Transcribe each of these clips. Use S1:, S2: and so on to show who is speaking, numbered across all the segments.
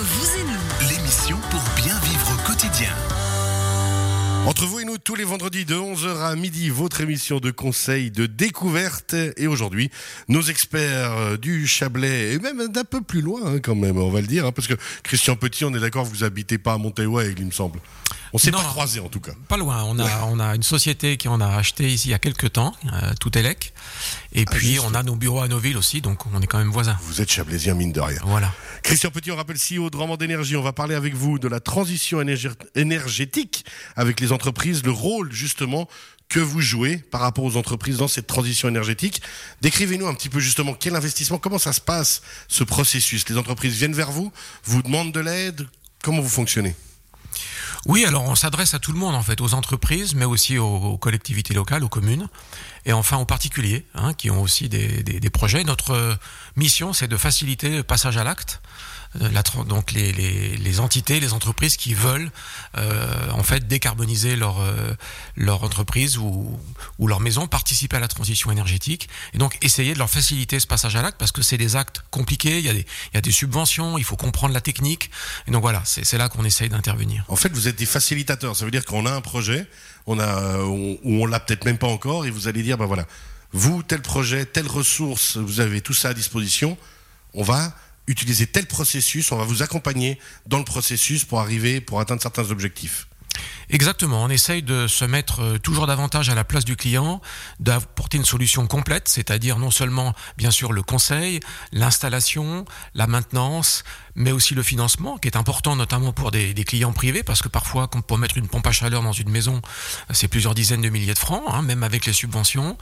S1: Vous et nous.
S2: L'émission pour bien vivre au quotidien.
S3: Entre vous et nous, tous les vendredis de 11h à midi, votre émission de conseils de découverte. Et aujourd'hui, nos experts euh, du Chablais, et même d'un peu plus loin hein, quand même, on va le dire, hein, parce que Christian Petit, on est d'accord, vous habitez pas à Montéouai, il me semble. On s'est pas
S4: non.
S3: croisés en tout cas.
S4: Pas loin. On a, on a une société qui en a acheté ici il y a quelques temps, euh, Toutelec. Et puis
S3: Ah, juste.
S4: on a nos bureaux à Noville aussi, donc on est quand même voisins.
S3: Vous êtes chablaisien, mine de rien.
S4: Voilà.
S3: Christian Petit, on rappelle CEO de Rendement d'énergie. On va parler avec vous de la transition énergé- énergétique avec les entreprises, le rôle justement que vous jouez par rapport aux entreprises dans cette transition énergétique. Décrivez-nous un petit peu justement quel investissement, comment ça se passe ce processus. Les entreprises viennent vers vous, vous demandent de l'aide, comment vous fonctionnez?
S4: Oui, alors on s'adresse à tout le monde en fait, aux entreprises, mais aussi aux, collectivités locales, aux communes, et enfin aux particuliers hein, qui ont aussi des projets. Notre euh, mission, c'est de faciliter le passage à l'acte. Euh, donc les, les- entités, les entreprises qui veulent euh, en fait décarboniser leur euh, leur entreprise ou, ou leur maison, participer à la transition énergétique et donc essayer de leur faciliter ce passage à l'acte parce que c'est des actes compliqués, il y a des il y a des subventions, il faut comprendre la technique et donc voilà, c'est là qu'on essaye d'intervenir.
S3: En fait, vous êtes des facilitateurs. Ça veut dire qu'on a un projet, on a, on l'a peut-être même pas encore, et vous allez dire, ben voilà, vous, tel projet, telle ressource, vous avez tout ça à disposition. On va utiliser tel processus, on va vous accompagner dans le processus pour arriver, pour atteindre certains objectifs.
S4: Exactement, on essaye de se mettre euh, toujours davantage à la place du client, d'apporter une solution complète, c'est-à-dire non seulement bien sûr le conseil, l'installation, la maintenance, mais aussi le financement, qui est important notamment pour des, clients privés, parce que parfois, pour mettre une pompe à chaleur dans une maison, c'est plusieurs dizaines de milliers de francs, hein, même avec les subventions.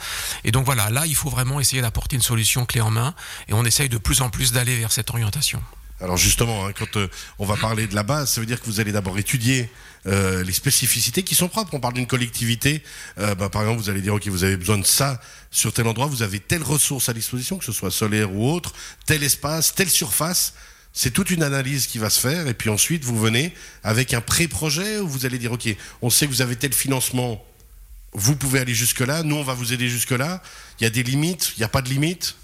S4: Et donc voilà, là, il faut vraiment essayer d'apporter une solution clé en main, et on essaye de plus en plus d'aller vers cette orientation.
S3: Alors justement, hein, quand euh, on va parler de la base, ça veut dire que vous allez d'abord étudier euh, les spécificités qui sont propres. On parle d'une collectivité, euh, bah, par exemple, vous allez dire, ok, vous avez besoin de ça sur tel endroit, vous avez telle ressource à disposition, que ce soit solaire ou autre, tel espace, telle surface. C'est toute une analyse qui va se faire, et puis ensuite vous venez avec un pré-projet où vous allez dire, ok, on sait que vous avez tel financement, vous pouvez aller jusque-là, nous on va vous aider jusque-là. Il y a des limites, il n'y a pas de limites.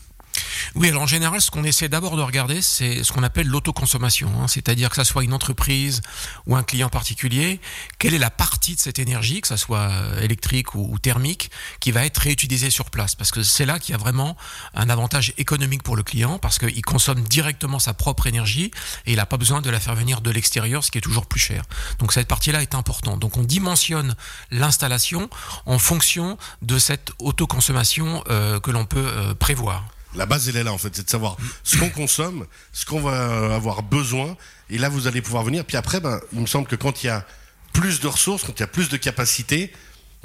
S4: Oui, alors en général, ce qu'on essaie d'abord de regarder, c'est ce qu'on appelle l'autoconsommation, hein, c'est-à-dire que ça soit une entreprise ou un client particulier, quelle est la partie de cette énergie, que ça soit euh, électrique ou, thermique, qui va être réutilisée sur place, parce que c'est là qu'il y a vraiment un avantage économique pour le client, parce qu'il consomme directement sa propre énergie et il n'a pas besoin de la faire venir de l'extérieur, ce qui est toujours plus cher. Donc cette partie-là est importante. Donc on dimensionne l'installation en fonction de cette autoconsommation euh, que l'on peut euh, prévoir.
S3: La base, elle est là, en fait, c'est de savoir ce qu'on consomme, ce qu'on va avoir besoin, et là, vous allez pouvoir venir. Puis après, ben, il me semble que quand il y a plus de ressources, quand il y a plus de capacité,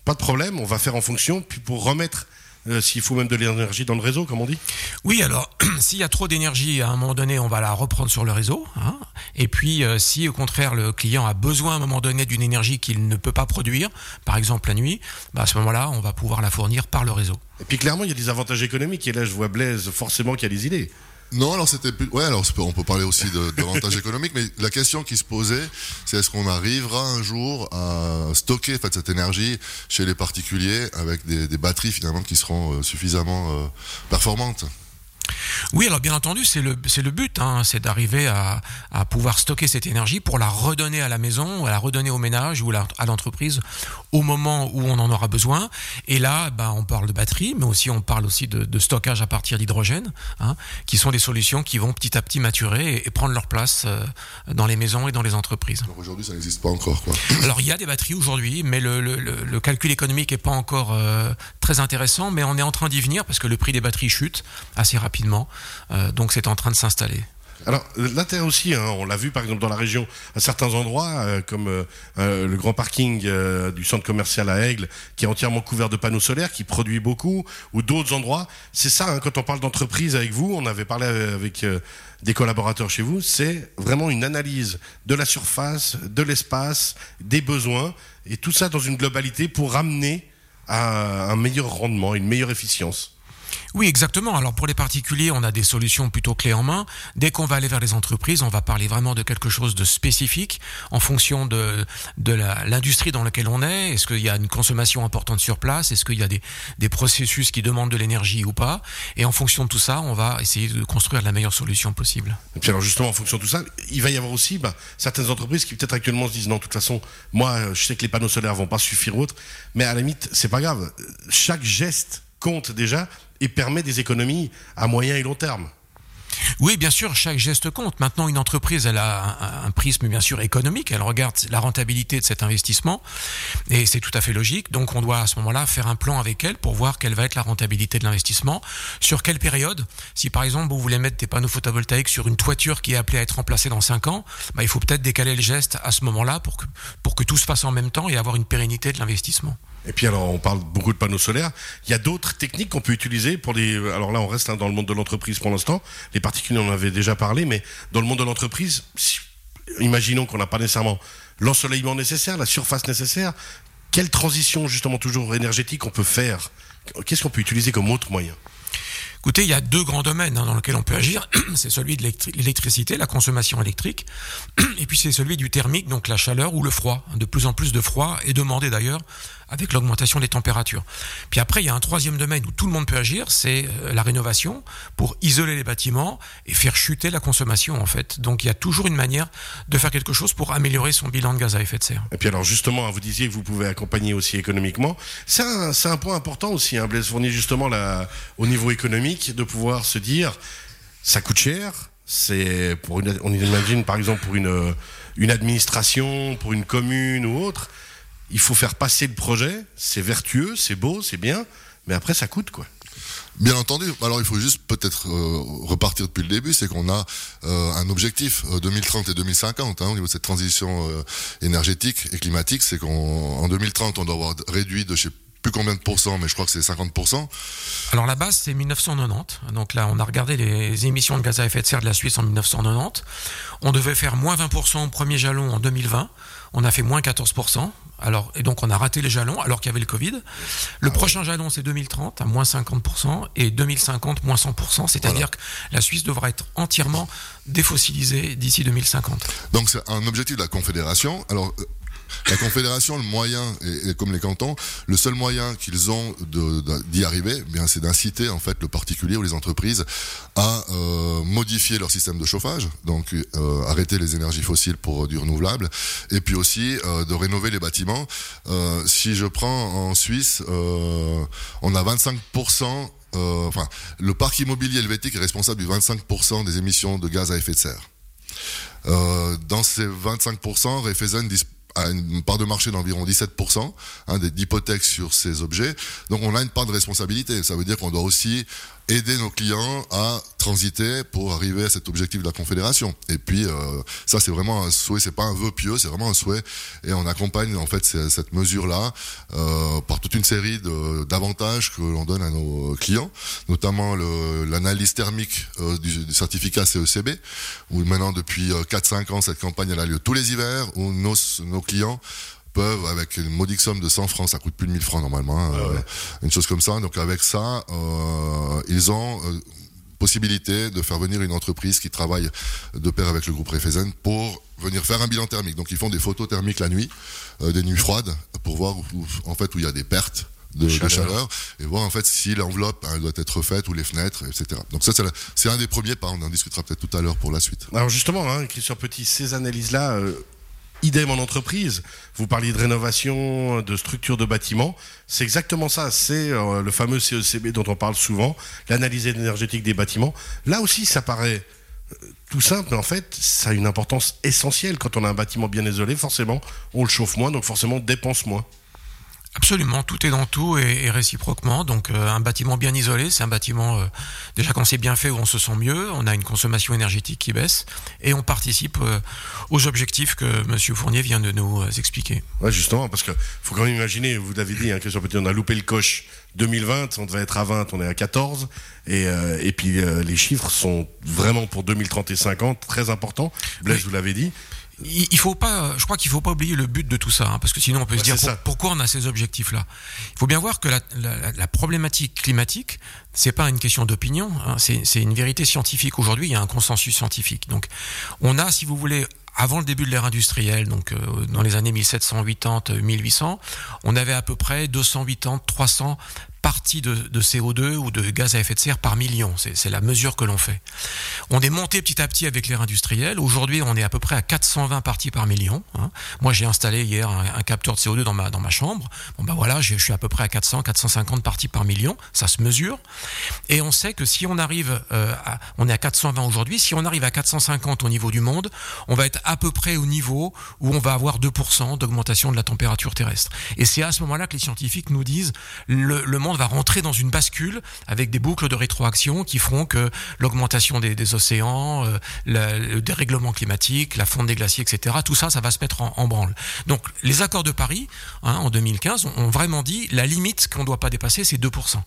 S3: pas de problème, on va faire en fonction, puis pour remettre, euh, s'il faut même de l'énergie dans le réseau, comme on dit.
S4: Oui, alors s'il y a trop d'énergie, à un moment donné, on va la reprendre sur le réseau. hein. Et puis, euh, si au contraire le client a besoin à un moment donné d'une énergie qu'il ne peut pas produire, par exemple la nuit, bah, à ce moment-là, on va pouvoir la fournir par le réseau.
S3: Et puis clairement, il y a des avantages économiques, et là, je vois Blaise, forcément, qui a des idées.
S5: Non, alors c'était plus. Ouais, alors on peut parler aussi de- d'avantages économiques, mais la question qui se posait, c'est est-ce qu'on arrivera un jour à stocker en fait, cette énergie chez les particuliers avec des, des batteries finalement qui seront euh, suffisamment euh, performantes?
S4: Oui, alors bien entendu, c'est le, le but, hein, c'est d'arriver à, à pouvoir stocker cette énergie pour la redonner à la maison, à la redonner au ménage ou à l'entreprise au moment où on en aura besoin. Et là, bah, on parle de batterie, mais aussi on parle aussi de, de stockage à partir d'hydrogène, hein, qui sont des solutions qui vont petit à petit maturer et, et prendre leur place euh, dans les maisons et dans les entreprises.
S5: Alors aujourd'hui, ça n'existe pas encore. Quoi.
S4: Alors il y a des batteries aujourd'hui, mais le, le- calcul économique est pas encore euh, très intéressant, mais on est en train d'y venir parce que le prix des batteries chute assez rapidement, Euh, donc c'est en train de s'installer.
S3: Alors l'intérêt aussi, hein, on l'a vu par exemple dans la région, à certains endroits, euh, comme euh, le grand parking du centre commercial à Aigle, qui est entièrement couvert de panneaux solaires, qui produit beaucoup, ou d'autres endroits. C'est ça, hein, quand on parle d'entreprise avec vous, on avait parlé avec des collaborateurs chez vous, c'est vraiment une analyse de la surface, de l'espace, des besoins, et tout ça dans une globalité pour ramener à un meilleur rendement, une meilleure efficience.
S4: Oui, exactement. Alors pour les particuliers, on a des solutions plutôt clés en main. Dès qu'on va aller vers les entreprises, on va parler vraiment de quelque chose de spécifique en fonction de, de l'industrie dans laquelle on est. Est-ce qu'il y a une consommation importante sur place? Est-ce qu'il y a des, des processus qui demandent de l'énergie ou pas? Et en fonction de tout ça, on va essayer de construire la meilleure solution possible.
S3: Et puis alors justement, en fonction de tout ça, il va y avoir aussi bah, certaines entreprises qui peut-être actuellement se disent non, de toute façon, moi je sais que les panneaux solaires vont pas suffire autre, mais à la limite, c'est pas grave. Chaque geste compte déjà et permet des économies à moyen et long terme.
S4: Oui, bien sûr, chaque geste compte. Maintenant, une entreprise, elle a un, prisme bien sûr économique. Elle regarde la rentabilité de cet investissement, et c'est tout à fait logique. Donc, on doit à ce moment-là faire un plan avec elle pour voir quelle va être la rentabilité de l'investissement, sur quelle période? Si par exemple vous voulez mettre des panneaux photovoltaïques sur une toiture qui est appelée à être remplacée dans 5 ans, bah, il faut peut-être décaler le geste à ce moment-là pour que, pour que tout se fasse en même temps et avoir une pérennité de l'investissement.
S3: Et puis alors, on parle beaucoup de panneaux solaires. Il y a d'autres techniques qu'on peut utiliser pour les. Alors là, on reste hein, dans le monde de l'entreprise pour l'instant. Particuliers, on en avait déjà parlé, mais dans le monde de l'entreprise, imaginons qu'on n'a pas nécessairement l'ensoleillement nécessaire, la surface nécessaire. Quelle transition justement toujours énergétique on peut faire? Qu'est-ce qu'on peut utiliser comme autre moyen?
S4: Écoutez, il y a deux grands domaines hein, dans lesquels on peut agir. C'est celui de l'électricité, la consommation électrique, et puis c'est celui du thermique, donc la chaleur ou le froid. De plus en plus de froid est demandé d'ailleurs avec l'augmentation des températures. Puis après, il y a un troisième domaine où tout le monde peut agir, c'est euh, la rénovation pour isoler les bâtiments et faire chuter la consommation en fait. Donc il y a toujours une manière de faire quelque chose pour améliorer son bilan de gaz à effet de serre.
S3: Et puis alors justement, vous disiez que vous pouvez accompagner aussi économiquement. C'est un, un, point important aussi, hein, Blaise Fournier, justement au niveau économique, de pouvoir se dire, ça coûte cher, c'est pour une, on imagine par exemple pour une, une administration, pour une commune ou autre, il faut faire passer le projet, c'est vertueux, c'est beau, c'est bien, mais après ça coûte quoi.
S5: Bien entendu. Alors il faut juste peut-être euh, repartir depuis le début, c'est qu'on a euh, un objectif 2030 euh, et 2050 hein, au niveau de cette transition énergétique et climatique, c'est qu'en 2030 on doit avoir réduit de chez plus combien de pourcents, mais je crois que c'est 50%.
S4: Alors la base c'est 1990. Donc là on a regardé les émissions de gaz à effet de serre de la Suisse en 1990. On devait faire moins 20% au premier jalon en 2020. On a fait moins 14%. Alors, et donc on a raté les jalons alors qu'il y avait le Covid. Le ah prochain jalon c'est 2030 à moins 50% et 2050 moins 100%, c'est-à-dire que la Suisse devra être entièrement défossilisée d'ici 2050.
S5: Donc c'est un objectif de la Confédération. Alors euh, la Confédération, le moyen, et, comme les cantons, le seul moyen qu'ils ont d'y arriver, eh bien, c'est d'inciter en fait le particulier ou les entreprises à euh, modifier leur système de chauffage, donc euh, arrêter les énergies fossiles pour du renouvelable, et puis aussi euh, de rénover les bâtiments. si je prends en Suisse, on a 25%. enfin, le parc immobilier helvétique est responsable du 25% des émissions de gaz à effet de serre. dans ces 25%, Refezen à une part de marché d'environ 17% hein, d'hypothèques sur ces objets. Donc on a une part de responsabilité. Ça veut dire qu'on doit aussi aider nos clients à transiter pour arriver à cet objectif de la Confédération. Et puis euh, ça c'est vraiment un souhait, c'est pas un vœu pieux, c'est vraiment un souhait. Et on accompagne en fait cette mesure-là euh, par toute une série d'avantages que l'on donne à nos clients, notamment l'analyse thermique euh, du, du, certificat CECB, où maintenant depuis 4-5 ans cette campagne elle a lieu tous les hivers, où nos, nos clients peuvent, avec une modique somme de 100 francs, ça coûte plus de 1000 francs normalement, hein, ah une chose comme ça. Donc avec ça, ils ont possibilité de faire venir une entreprise qui travaille de pair avec le groupe Refezen pour venir faire un bilan thermique. Donc ils font des photos thermiques la nuit, des nuits froides, pour voir où, en fait où il y a des pertes de chaleur. et voir en fait si l'enveloppe hein, doit être refaite ou les fenêtres, etc. Donc ça c'est un des premiers pas. On en discutera peut-être tout à l'heure pour la suite.
S3: Alors justement, hein, Christian Petit, ces analyses-là. Idem en entreprise. Vous parliez de rénovation, de structure de bâtiments. C'est exactement ça. C'est euh, le fameux CECB dont on parle souvent, l'analyse énergétique des bâtiments. Là aussi, ça paraît euh, tout simple, mais en fait, ça a une importance essentielle. Quand on a un bâtiment bien isolé, forcément, on le chauffe moins, donc forcément, on dépense moins.
S4: Absolument, tout est dans tout et, réciproquement. Donc euh, un bâtiment bien isolé, c'est un bâtiment euh, déjà quand c'est bien fait où on se sent mieux, on a une consommation énergétique qui baisse et on participe euh, aux objectifs que Monsieur Fournier vient de nous expliquer.
S3: Ouais, justement, parce que faut quand même imaginer, vous l'avez dit, hein, Christian Petit, on a loupé le coche 2020, on devait être à 20, on est à 14, et, et puis les chiffres sont vraiment pour 2030 et 50 très importants. Blaise, vous l'avez dit.
S4: Il faut pas, je crois qu'il faut pas oublier le but de tout ça, hein, parce que sinon on peut
S3: Ouais,
S4: se dire pour- pourquoi on a ces objectifs-là. Il faut bien voir que la, la- la problématique climatique, c'est pas une question d'opinion, hein, c'est c'est une vérité scientifique. Aujourd'hui, il y a un consensus scientifique. Donc, on a, si vous voulez, avant le début de l'ère industrielle, donc euh, dans les années 1780-1800, on avait à peu près 280-300 parties de, de CO2 ou de gaz à effet de serre par million. C'est la mesure que l'on fait. On est monté petit à petit avec l'ère industrielle. Aujourd'hui, on est à peu près à 420 parties par million. hein. Moi, j'ai installé hier un, capteur de CO2 dans ma, dans ma chambre. Bon, ben voilà, je suis à peu près à 400, 450 parties par million. Ça se mesure. Et on sait que si on arrive, euh, à, on est à 420 aujourd'hui, si on arrive à 450 au niveau du monde, on va être à peu près au niveau où on va avoir 2% d'augmentation de la température terrestre. Et c'est à ce moment-là que les scientifiques nous disent le monde va rentrer dans une bascule avec des boucles de rétroaction qui feront que l'augmentation des, océans, euh, le dérèglement climatique, la fonte des glaciers, etc., tout ça, ça va se mettre en, branle. Donc les accords de Paris, hein, en 2015, ont- ont vraiment dit la limite qu'on ne doit pas dépasser, c'est 2%.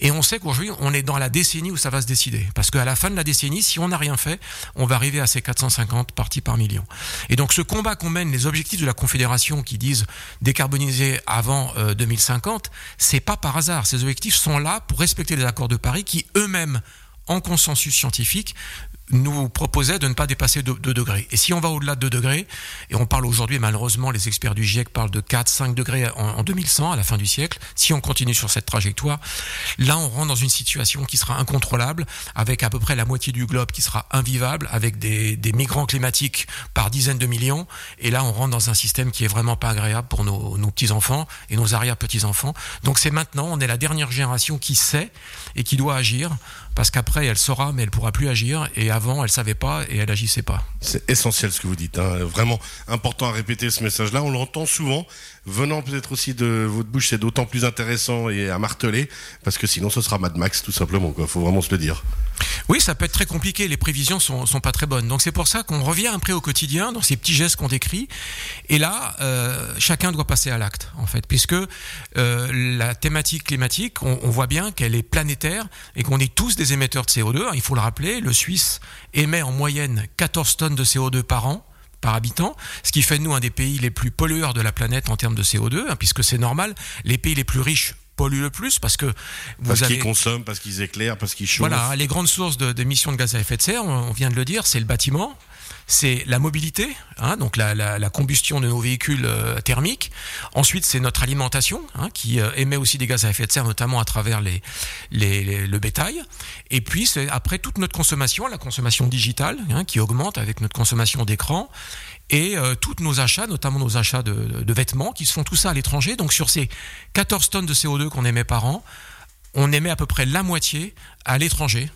S4: Et on sait qu'aujourd'hui, on est dans la décennie où ça va se décider. Parce qu'à la fin de la décennie, si on n'a rien fait, on va arriver à ces 450 parties par million. Et donc ce combat qu'on mène, les objectifs de la Confédération qui disent décarboniser avant euh, 2050, c'est pas par hasard. Ces objectifs sont là pour respecter les accords de Paris qui eux-mêmes, en consensus scientifique, nous proposait de ne pas dépasser 2, degrés. Et si on va au-delà de 2 degrés, et on parle aujourd'hui, malheureusement, les experts du GIEC parlent de 4, 5 degrés en, en 2100, à la fin du siècle, si on continue sur cette trajectoire, là, on rentre dans une situation qui sera incontrôlable, avec à peu près la moitié du globe qui sera invivable, avec des, migrants climatiques par dizaines de millions, et là, on rentre dans un système qui est vraiment pas agréable pour nos, petits-enfants et nos arrière-petits-enfants. Donc c'est maintenant, on est la dernière génération qui sait et qui doit agir, parce qu'après, elle saura, mais elle pourra plus agir, avant, elle savait pas et elle agissait pas.
S3: C'est essentiel ce que vous dites. hein. Vraiment important à répéter ce message-là. On l'entend souvent. Venant peut-être aussi de votre bouche, c'est d'autant plus intéressant et à marteler parce que sinon ce sera Mad Max tout simplement. Quoi. Faut vraiment se le dire.
S4: Oui, ça peut être très compliqué. Les prévisions sont, sont pas très bonnes. Donc c'est pour ça qu'on revient après au quotidien dans ces petits gestes qu'on décrit. Et là, euh, chacun doit passer à l'acte, en fait, puisque euh, la thématique climatique, on, on voit bien qu'elle est planétaire et qu'on est tous des émetteurs de CO2. Il faut le rappeler. Le Suisse émet en moyenne 14 tonnes de CO2 par an par habitant, ce qui fait de nous un des pays les plus pollueurs de la planète en termes de CO2, hein, puisque c'est normal. Les pays les plus riches polluent le plus parce que vous
S3: Parce
S4: avez
S3: qu'ils consomment, parce qu'ils éclairent, parce qu'ils chauffent.
S4: voilà, les grandes sources de- d'émissions de, gaz à effet de serre, on on vient de le dire, c'est le bâtiment, c'est la mobilité, hein, donc la, la- la combustion de nos véhicules euh, thermiques. Ensuite, c'est notre alimentation, hein, qui euh, émet aussi des gaz à effet de serre, notamment à travers les, les- les- le bétail. Et puis, c'est après toute notre consommation, la consommation digitale, hein, qui augmente avec notre consommation d'écran. Et euh, tous nos achats, notamment nos achats de, vêtements, qui se font tout ça à l'étranger. Donc sur ces 14 tonnes de CO2 qu'on émet par an, on émet à peu près la moitié à l'étranger.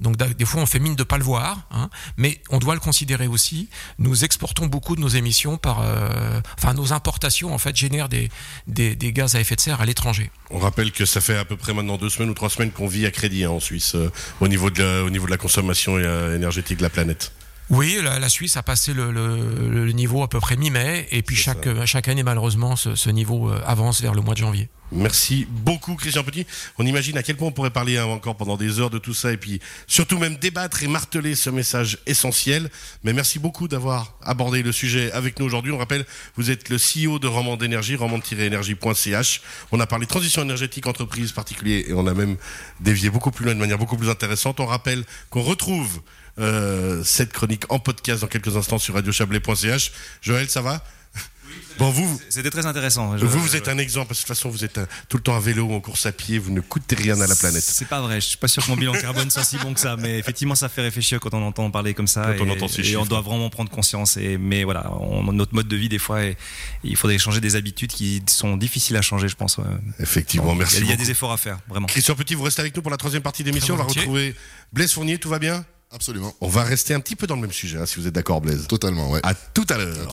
S4: Donc des fois on fait mine de pas le voir, hein, mais on doit le considérer aussi. Nous exportons beaucoup de nos émissions par, euh, enfin nos importations en fait génèrent des, des, gaz à effet de serre à l'étranger.
S3: On rappelle que ça fait à peu près maintenant deux semaines ou trois semaines qu'on vit à crédit hein, en Suisse euh, au, niveau de la, au niveau de la consommation énergétique de la planète.
S4: Oui, la, la Suisse a passé le, le- le niveau à peu près mi-mai, et puis chaque, euh, chaque année malheureusement ce, ce niveau euh, avance vers le mois de janvier.
S3: Merci beaucoup Christian Petit. On imagine à quel point on pourrait parler hein, encore pendant des heures de tout ça et puis surtout même débattre et marteler ce message essentiel. Mais merci beaucoup d'avoir abordé le sujet avec nous aujourd'hui. On rappelle, vous êtes le CEO de Romand d'énergie, romand-énergie.ch. On a parlé transition énergétique, entreprise particulier et on a même dévié beaucoup plus loin de manière beaucoup plus intéressante. On rappelle qu'on retrouve euh, cette chronique en podcast dans quelques instants sur radiochablais.ch. Joël, ça va? Bon, vous,
S1: C'était très intéressant. Je-
S3: vous, vous êtes un exemple, parce que de toute façon, vous êtes un- tout le temps à vélo ou en course à pied, vous ne coûtez rien à la planète.
S1: C'est pas vrai, je suis pas sûr que mon bilan carbone soit si bon que ça, mais effectivement ça fait réfléchir quand on entend parler comme ça.
S3: Quand on
S1: et,
S3: entend ces
S1: et
S3: chiffres.
S1: on doit vraiment prendre conscience. Et, mais voilà, on- notre mode de vie des fois, il faudrait changer des habitudes qui sont difficiles à changer, je pense.
S3: Effectivement, merci.
S1: Il y a
S3: beaucoup.
S1: des efforts à faire, vraiment.
S3: Christian Petit, vous restez avec nous pour la troisième partie d'émission. On va retrouver Blaise Fournier, tout va bien?
S5: Absolument.
S3: On va rester un petit peu dans le même sujet, hein, si vous êtes d'accord, Blaise.
S5: Totalement, ouais.
S3: À tout à l'heure.